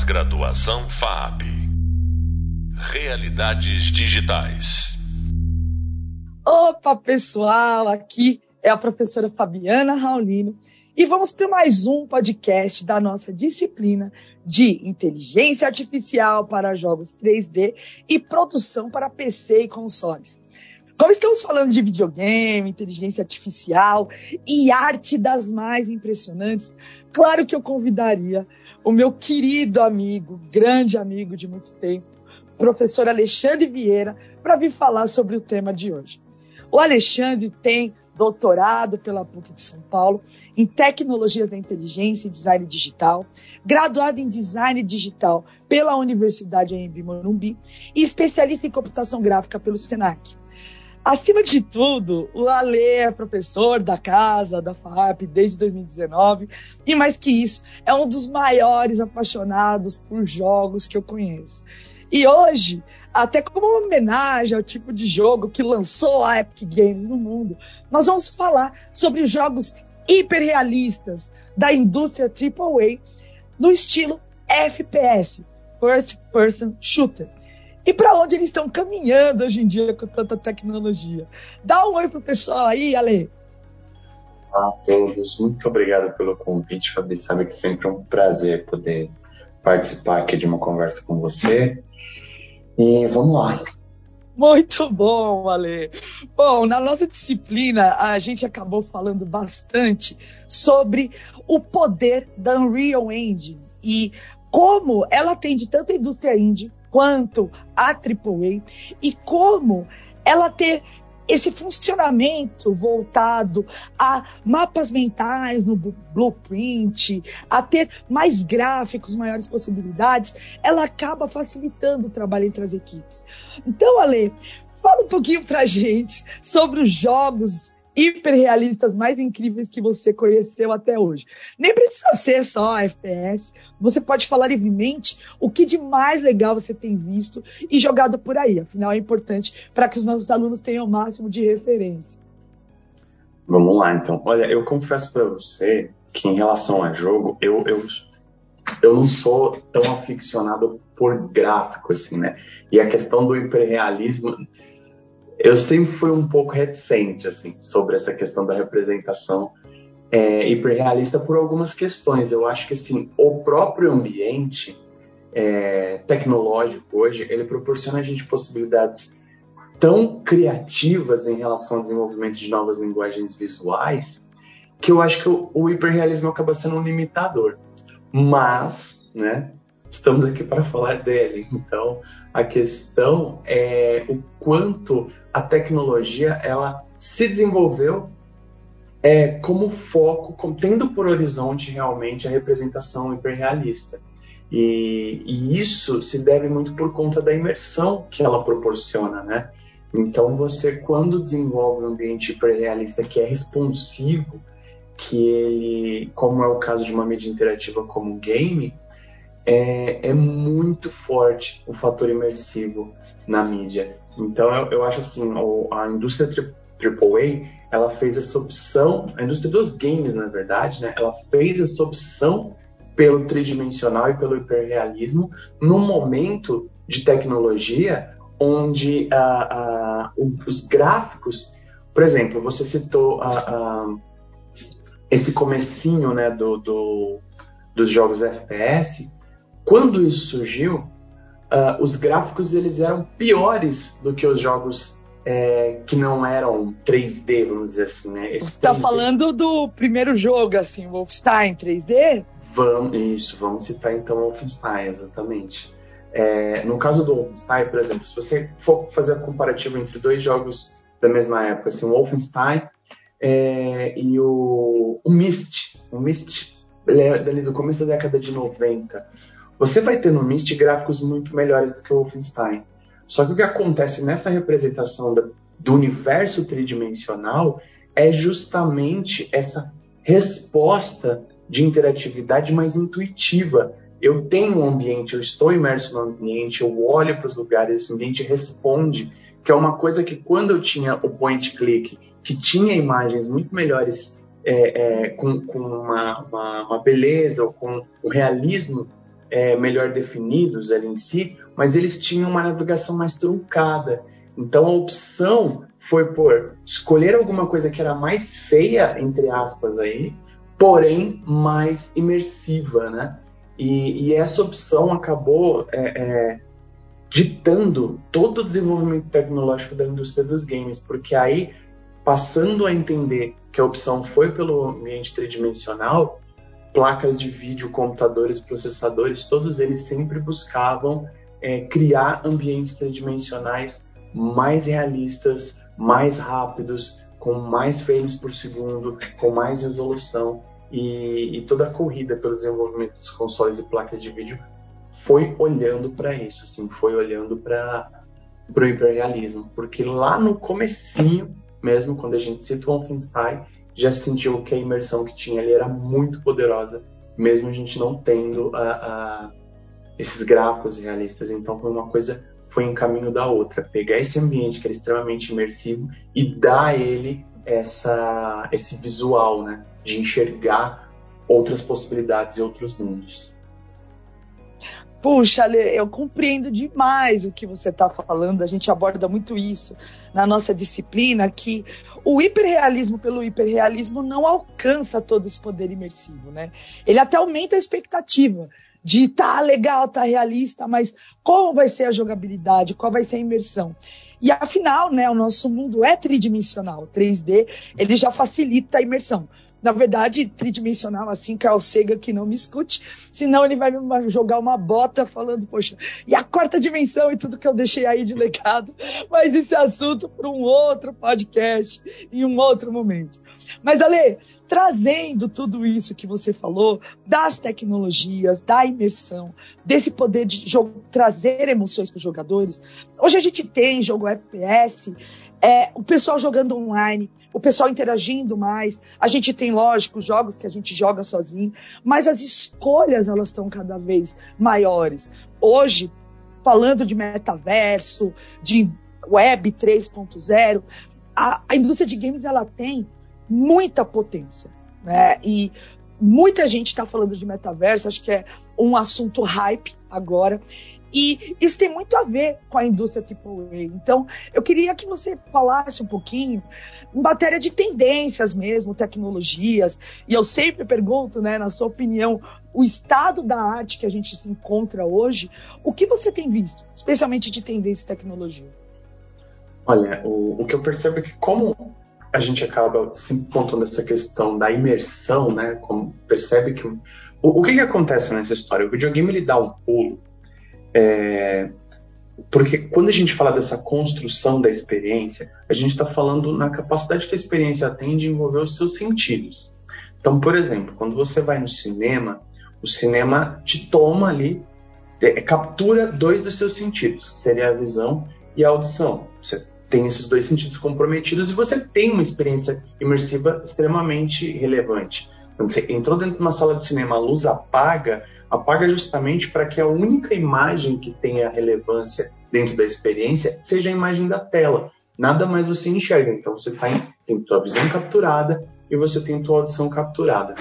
Pós-graduação FAP. Realidades digitais. Opa, pessoal, aqui é a professora Fabiana Raulino e vamos para mais um podcast da nossa disciplina de Inteligência Artificial para Jogos 3D e Produção para PC e consoles. Como estamos falando de videogame, inteligência artificial e arte das mais impressionantes, claro que eu convidaria o meu querido amigo, grande amigo de muito tempo, professor Alexandre Vieira, para vir falar sobre o tema de hoje. O Alexandre tem doutorado pela PUC de São Paulo em Tecnologias da Inteligência e Design Digital, graduado em Design Digital pela Universidade AMB Morumbi e especialista em computação gráfica pelo SENAC. Acima de tudo, o Ale é professor da casa, da FAP, desde 2019, e mais que isso, é um dos maiores apaixonados por jogos que eu conheço. E hoje, até como uma homenagem ao tipo de jogo que lançou a Epic Games no mundo, nós vamos falar sobre jogos hiperrealistas da indústria AAA no estilo FPS, First Person Shooter e para onde eles estão caminhando hoje em dia com tanta tecnologia. Dá um oi pro pessoal aí, Ale. Olá a todos, muito obrigado pelo convite, Fabi. Sabe que sempre é um prazer poder participar aqui de uma conversa com você. E vamos lá. Muito bom, Ale. Bom, na nossa disciplina, a gente acabou falando bastante sobre o poder da Unreal Engine e como ela atende tanto a indústria indie quanto a AAA e como ela ter esse funcionamento voltado a mapas mentais no blueprint, a ter mais gráficos, maiores possibilidades, ela acaba facilitando o trabalho entre as equipes. Então, Ale, fala um pouquinho pra gente sobre os jogos hiperrealistas mais incríveis que você conheceu até hoje. Nem precisa ser só FPS, você pode falar livremente o que de mais legal você tem visto e jogado por aí. Afinal, é importante para que os nossos alunos tenham o máximo de referência. Vamos lá, então. Olha, eu confesso para você que em relação a jogo, eu, eu, eu não sou tão aficionado por gráfico, assim, né? E a questão do hiperrealismo eu sempre fui um pouco reticente assim sobre essa questão da representação é, hiperrealista por algumas questões. Eu acho que assim o próprio ambiente é, tecnológico hoje ele proporciona a gente possibilidades tão criativas em relação ao desenvolvimento de novas linguagens visuais que eu acho que o, o hiperrealismo acaba sendo um limitador. Mas, né, estamos aqui para falar dele. Então, a questão é o quanto a tecnologia ela se desenvolveu é, como foco, tendo por horizonte realmente a representação hiperrealista. E, e, isso se deve muito por conta da imersão que ela proporciona, né? Então você quando desenvolve um ambiente hiperrealista que é responsivo, que ele, como é o caso de uma mídia interativa como o game, é, é muito forte o fator imersivo na mídia. Então eu, eu acho assim, a indústria AAA, ela fez essa opção, a indústria dos games, na verdade, né, ela fez essa opção pelo tridimensional e pelo hiperrealismo num momento de tecnologia onde uh, uh, os gráficos, por exemplo, você citou uh, esse comecinho né, do, do, dos jogos FPS, quando isso surgiu, uh, os gráficos eles eram piores do que os jogos é, que não eram 3D, vamos dizer assim, né? Esse Você está falando do primeiro jogo, assim, Wolfenstein 3D? Vamos, isso, vamos citar então Wolfenstein, exatamente. É, no caso do Wolfenstein, por exemplo, se você for fazer a comparativa entre dois jogos da mesma época, assim, o Wolfenstein é, e o, o Myst, o Myst, ele é dali do começo da década de 90. Você vai ter no Myst gráficos muito melhores do que o Wolfenstein. Só que o que acontece nessa representação do universo tridimensional é justamente essa resposta de interatividade mais intuitiva. Eu tenho um ambiente, eu estou imerso no ambiente, eu olho para os lugares, esse ambiente responde, que é uma coisa que quando eu tinha o point click, que tinha imagens muito melhores, é, é, com, com uma, uma, uma beleza, ou com o realismo é, melhor definidos ali em si, mas eles tinham uma navegação mais truncada. Então a opção foi por escolher alguma coisa que era mais feia, entre aspas, aí, porém mais imersiva, né? E, e essa opção acabou é, é, ditando todo o desenvolvimento tecnológico da indústria dos games, porque aí, passando a entender que a opção foi pelo ambiente tridimensional, placas de vídeo, computadores, processadores, todos eles sempre buscavam é, criar ambientes tridimensionais mais realistas, mais rápidos, com mais frames por segundo, com mais resolução. E, e toda a corrida pelo desenvolvimento dos consoles e placas de vídeo foi olhando para isso, assim, foi olhando para o hiperrealismo, porque lá no comecinho, mesmo quando a gente cita o Wolfenstein, já sentiu que a imersão que tinha ali era muito poderosa, mesmo a gente não tendo a, a, esses gráficos realistas. Então foi uma coisa, foi em caminho da outra. Pegar esse ambiente que era extremamente imersivo e dar a ele essa, esse visual, né, de enxergar outras possibilidades e outros mundos. Puxa, Ale, eu compreendo demais o que você está falando. A gente aborda muito isso na nossa disciplina, que o hiperrealismo pelo hiperrealismo não alcança todo esse poder imersivo, né? Ele até aumenta a expectativa de tá legal, tá realista, mas como vai ser a jogabilidade, qual vai ser a imersão? E afinal, né, o nosso mundo é tridimensional, 3D, ele já facilita a imersão na verdade, tridimensional, assim, Carl Sagan que não me escute, senão ele vai me jogar uma bota falando, poxa, e a quarta dimensão e tudo que eu deixei aí de legado, mas esse assunto para um outro podcast, em um outro momento. Mas, Ale, trazendo tudo isso que você falou, das tecnologias, da imersão, desse poder de trazer emoções para os jogadores, hoje a gente tem jogo FPS, é, o pessoal jogando online, o pessoal interagindo mais. A gente tem, lógico, jogos que a gente joga sozinho, mas as escolhas elas estão cada vez maiores. Hoje, falando de metaverso, de web 3.0, a, a indústria de games ela tem muita potência, né? E muita gente está falando de metaverso, acho que é um assunto hype agora. E isso tem muito a ver com a indústria AAA. Então, eu queria que você falasse um pouquinho em matéria de tendências mesmo, tecnologias. E eu sempre pergunto, né, na sua opinião, o estado da arte que a gente se encontra hoje, o que você tem visto, especialmente de tendência e tecnologia? Olha, o, o que eu percebo é que como a gente acaba se pontuando essa questão da imersão, né, como percebe que o, o que, que acontece nessa história? O videogame ele dá um pulo é, porque quando a gente fala dessa construção da experiência, a gente está falando na capacidade que a experiência tem de envolver os seus sentidos. Então, por exemplo, quando você vai no cinema, o cinema te toma ali, é, é captura dois dos seus sentidos, seria a visão e a audição. Você tem esses dois sentidos comprometidos e você tem uma experiência imersiva extremamente relevante. Então, você entrou dentro de uma sala de cinema, a luz apaga, apaga justamente para que a única imagem que tenha relevância dentro da experiência seja a imagem da tela. Nada mais você enxerga. Então você tá em, tem tua visão capturada e você tem tua audição capturada.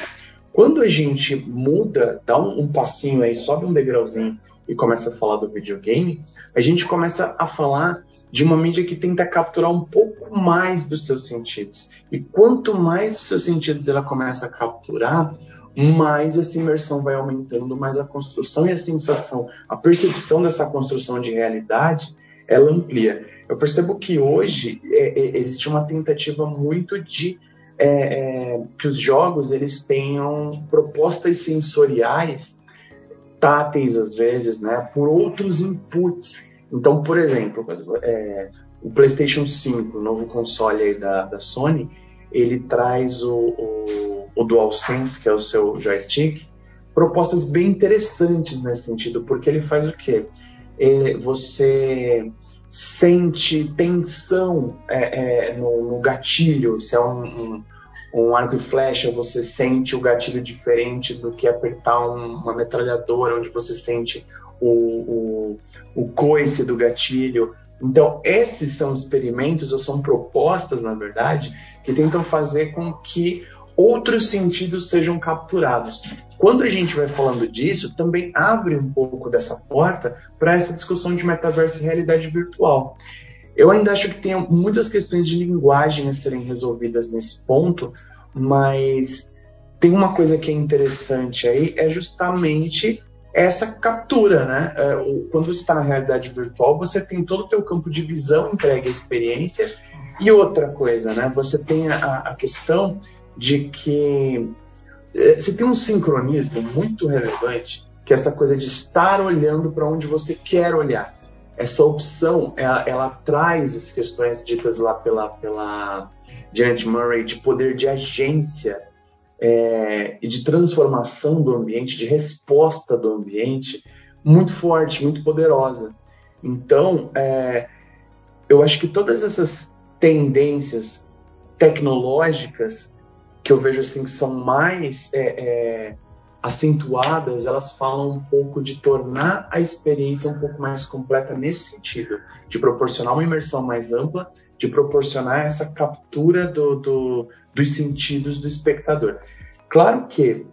Quando a gente muda, dá um, um passinho aí, sobe um degrauzinho e começa a falar do videogame, a gente começa a falar de uma mídia que tenta capturar um pouco mais dos seus sentidos. E quanto mais os seus sentidos ela começa a capturar, mais essa imersão vai aumentando, mais a construção e a sensação, a percepção dessa construção de realidade, ela amplia. Eu percebo que hoje é, é, existe uma tentativa muito de é, é, que os jogos eles tenham propostas sensoriais táteis às vezes, né, por outros inputs. Então, por exemplo, é, o PlayStation 5, o novo console da, da Sony, ele traz o, o o DualSense, que é o seu joystick, propostas bem interessantes nesse sentido, porque ele faz o quê? É, você sente tensão é, é, no, no, gatilho, se é um, um, um, arco e flecha, você sente o gatilho diferente do que apertar um, uma metralhadora, onde você sente o, o, o coice do gatilho. Então, esses são experimentos, ou são propostas, na verdade, que tentam fazer com que outros sentidos sejam capturados. Quando a gente vai falando disso, também abre um pouco dessa porta para essa discussão de metaverso e realidade virtual. Eu ainda acho que tem muitas questões de linguagem a serem resolvidas nesse ponto, mas tem uma coisa que é interessante aí, é justamente essa captura, né? É, quando você está na realidade virtual, você tem todo o teu campo de visão entregue à experiência e outra coisa, né? Você tem a, a questão de que é, você tem um sincronismo muito relevante, que é essa coisa de estar olhando para onde você quer olhar. Essa opção, ela, ela, traz as questões ditas lá pela, pela Janet Murray de poder de agência é, e de transformação do ambiente, de resposta do ambiente, muito forte, muito poderosa. Então, é, eu acho que todas essas tendências tecnológicas que eu vejo assim que são mais é, é, acentuadas, elas falam um pouco de tornar a experiência um pouco mais completa nesse sentido, de proporcionar uma imersão mais ampla, de proporcionar essa captura do, do, dos sentidos do espectador. Claro que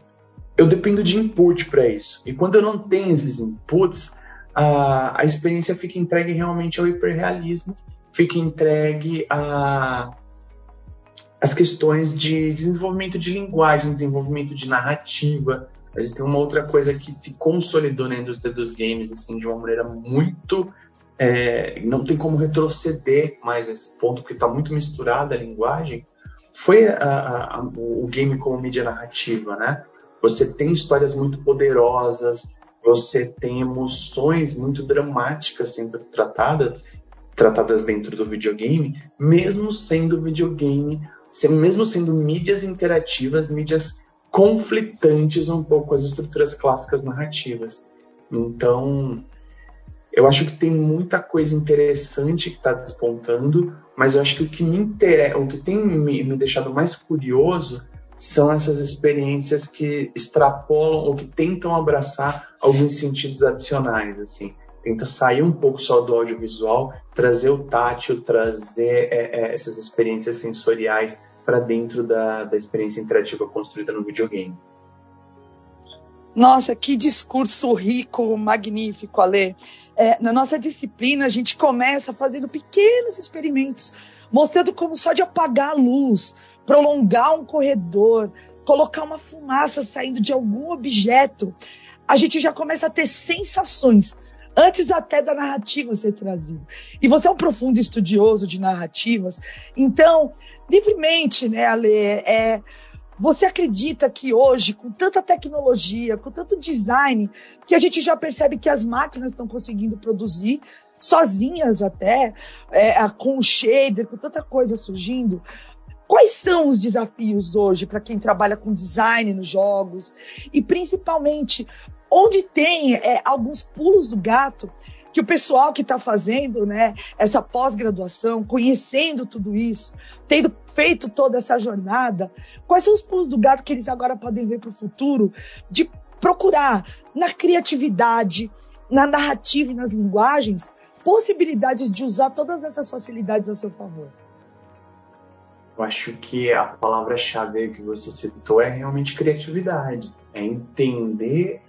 eu dependo de input para isso, e quando eu não tenho esses inputs, a, a experiência fica entregue realmente ao hiperrealismo, fica entregue a questões de desenvolvimento de linguagem, desenvolvimento de narrativa. A gente tem uma outra coisa que se consolidou na indústria dos games assim de uma maneira muito é, não tem como retroceder mais nesse ponto porque está muito misturada a linguagem. Foi a, a, o game como mídia narrativa, né? Você tem histórias muito poderosas, você tem emoções muito dramáticas sendo tratadas tratadas dentro do videogame, mesmo sendo videogame mesmo sendo mídias interativas, mídias conflitantes um pouco com as estruturas clássicas narrativas. Então, eu acho que tem muita coisa interessante que está despontando, mas eu acho que o que me interessa, o que tem me, me deixado mais curioso são essas experiências que extrapolam ou que tentam abraçar alguns sentidos adicionais, assim tenta sair um pouco só do audiovisual, trazer o tátil, trazer é, é, essas experiências sensoriais para dentro da, da experiência interativa construída no videogame. Nossa, que discurso rico, magnífico, Ale. É, na nossa disciplina, a gente começa fazendo pequenos experimentos, mostrando como só de apagar a luz, prolongar um corredor, colocar uma fumaça saindo de algum objeto, a gente já começa a ter sensações antes até da narrativa ser trazida. E você é um profundo estudioso de narrativas, então, livremente, né, Ale, é, você acredita que hoje, com tanta tecnologia, com tanto design, que a gente já percebe que as máquinas estão conseguindo produzir sozinhas até, é, com o shader, com tanta coisa surgindo, Quais são os desafios hoje para quem trabalha com design nos jogos? E principalmente, onde tem é, alguns pulos do gato que o pessoal que está fazendo né, essa pós-graduação, conhecendo tudo isso, tendo feito toda essa jornada, quais são os pulos do gato que eles agora podem ver para o futuro de procurar na criatividade, na narrativa e nas linguagens possibilidades de usar todas essas facilidades a seu favor? Eu acho que a palavra-chave que você citou é realmente criatividade, é entender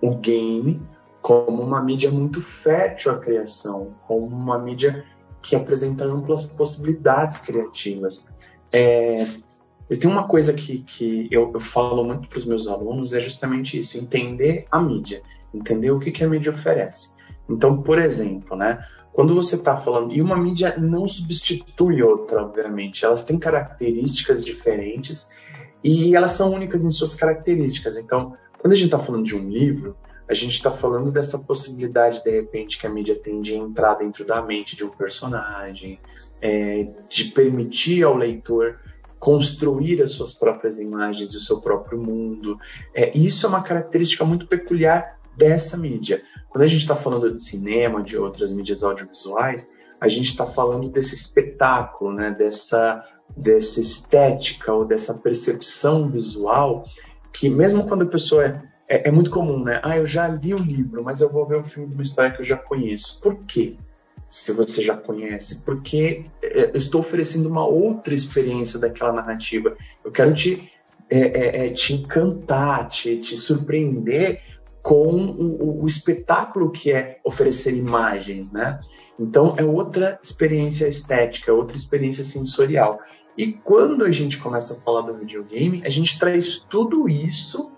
o game como uma mídia muito fértil à criação, como uma mídia que apresenta amplas possibilidades criativas. É, e tem uma coisa que, que eu, eu falo muito para os meus alunos, é justamente isso, entender a mídia, entender o que, que a mídia oferece. Então, por exemplo, né, quando você está falando, e uma mídia não substitui outra, obviamente, elas têm características diferentes e elas são únicas em suas características. Então, quando a gente está falando de um livro, a gente está falando dessa possibilidade, de repente, que a mídia tem de entrar dentro da mente de um personagem, é, de permitir ao leitor construir as suas próprias imagens, o seu próprio mundo. É, isso é uma característica muito peculiar dessa mídia. Quando a gente está falando de cinema, de outras mídias audiovisuais, a gente está falando desse espetáculo, né? dessa, dessa estética ou dessa percepção visual que mesmo quando a pessoa é, é, é, muito comum, né? Ah, eu já li o livro, mas eu vou ver o filme de uma história que eu já conheço. Por quê? se você já conhece, porque é, eu estou oferecendo uma outra experiência daquela narrativa. Eu quero te, é, é, é te encantar, te, te surpreender com o, o, espetáculo que é oferecer imagens, né? Então é outra experiência estética, outra experiência sensorial. E quando a gente começa a falar do videogame, a gente traz tudo isso,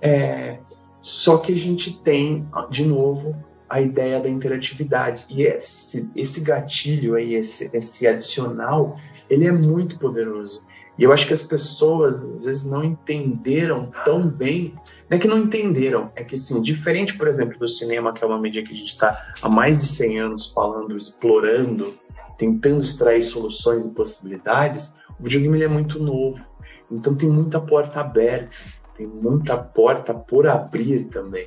é, só que a gente tem, de novo, a ideia da interatividade. E esse, esse gatilho aí, esse, esse adicional, ele é muito poderoso. E eu acho que as pessoas às vezes não entenderam tão bem, não é que não entenderam, é que assim, diferente, por exemplo, do cinema, que é uma mídia que a gente está há mais de 100 anos falando, explorando, tentando extrair soluções e possibilidades, o videogame é muito novo. Então tem muita porta aberta, tem muita porta por abrir também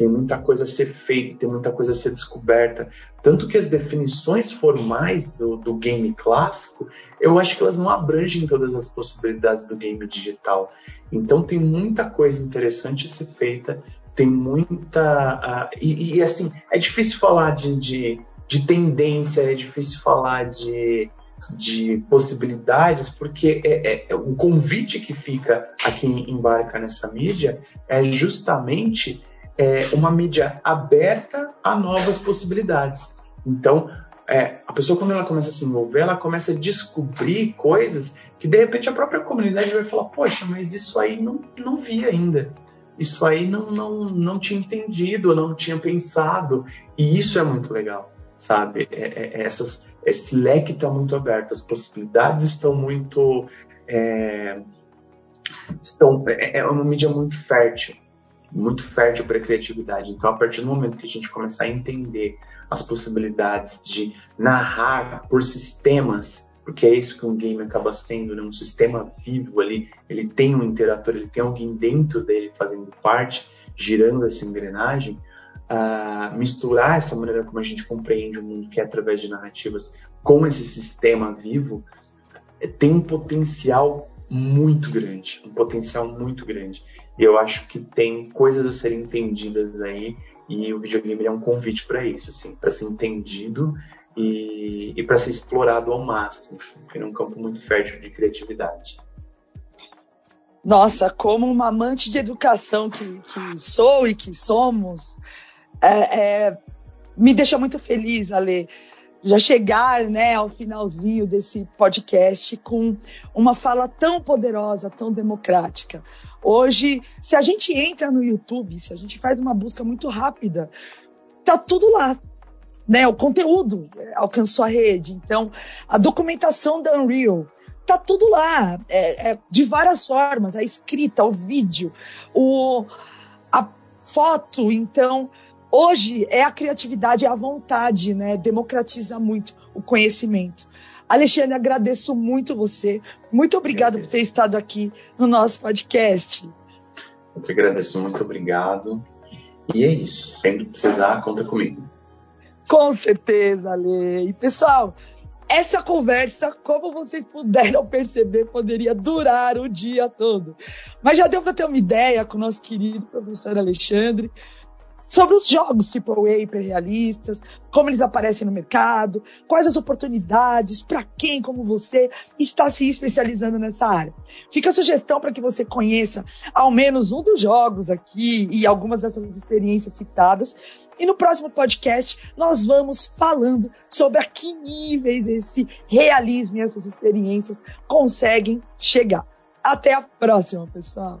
tem muita coisa a ser feita, tem muita coisa a ser descoberta. Tanto que as definições formais do, do game clássico, eu acho que elas não abrangem todas as possibilidades do game digital. Então tem muita coisa interessante a ser feita, tem muita. Uh, e, e, assim, é difícil falar de, de, de tendência, é difícil falar de, de possibilidades, porque é, é, é, o convite que fica a quem embarca nessa mídia é justamente é, uma mídia aberta a novas possibilidades. Então, é, a pessoa, quando ela começa a se envolver, ela começa a descobrir coisas que, de repente, a própria comunidade vai falar: Poxa, mas isso aí não, não vi ainda. Isso aí não, não, não tinha entendido, não tinha pensado. E isso é muito legal, sabe? É, é, é essas, esse leque está muito aberto, as possibilidades estão muito. É, estão, é, é uma mídia muito fértil muito fértil para a criatividade. Então, a partir do momento que a gente começar a entender as possibilidades de narrar por sistemas, porque é isso que um game acaba sendo, né? um sistema vivo ali, ele tem um interator, ele tem alguém dentro dele fazendo parte, girando essa engrenagem, uh, misturar essa maneira como a gente compreende o mundo, que é através de narrativas, com esse sistema vivo, tem um potencial muito grande, um potencial muito grande. E eu acho que tem coisas a serem entendidas aí e o videogame é um convite para isso, assim, para ser entendido e, e para ser explorado ao máximo, assim, porque é um campo muito fértil de criatividade. Nossa, como uma amante de educação que, que sou e que somos, é, é, me deixa muito feliz, Ale, já chegar né, ao finalzinho desse podcast com uma fala tão poderosa, tão democrática. Hoje, se a gente entra no YouTube, se a gente faz uma busca muito rápida, tá tudo lá. Né? O conteúdo alcançou a rede. Então, a documentação da Unreal, tá tudo lá, é, é, de várias formas, a escrita, o vídeo, o, a foto. Então, Hoje é a criatividade, é a vontade, né? Democratiza muito o conhecimento. Alexandre, agradeço muito você. Muito obrigado por ter estado aqui no nosso podcast. Eu que agradeço, muito obrigado. E é isso. Sempre precisar, conta comigo. Com certeza, Ale. E pessoal, essa conversa, como vocês puderam perceber, poderia durar o dia todo. Mas já deu para ter uma ideia com o nosso querido professor Alexandre sobre os jogos AAA hiperrealistas, como eles aparecem no mercado, quais as oportunidades, para quem como você está se especializando nessa área. Fica a sugestão para que você conheça ao menos um dos jogos aqui e algumas dessas experiências citadas. E no próximo podcast nós vamos falando sobre a que níveis esse realismo e essas experiências conseguem chegar. Até a próxima, pessoal!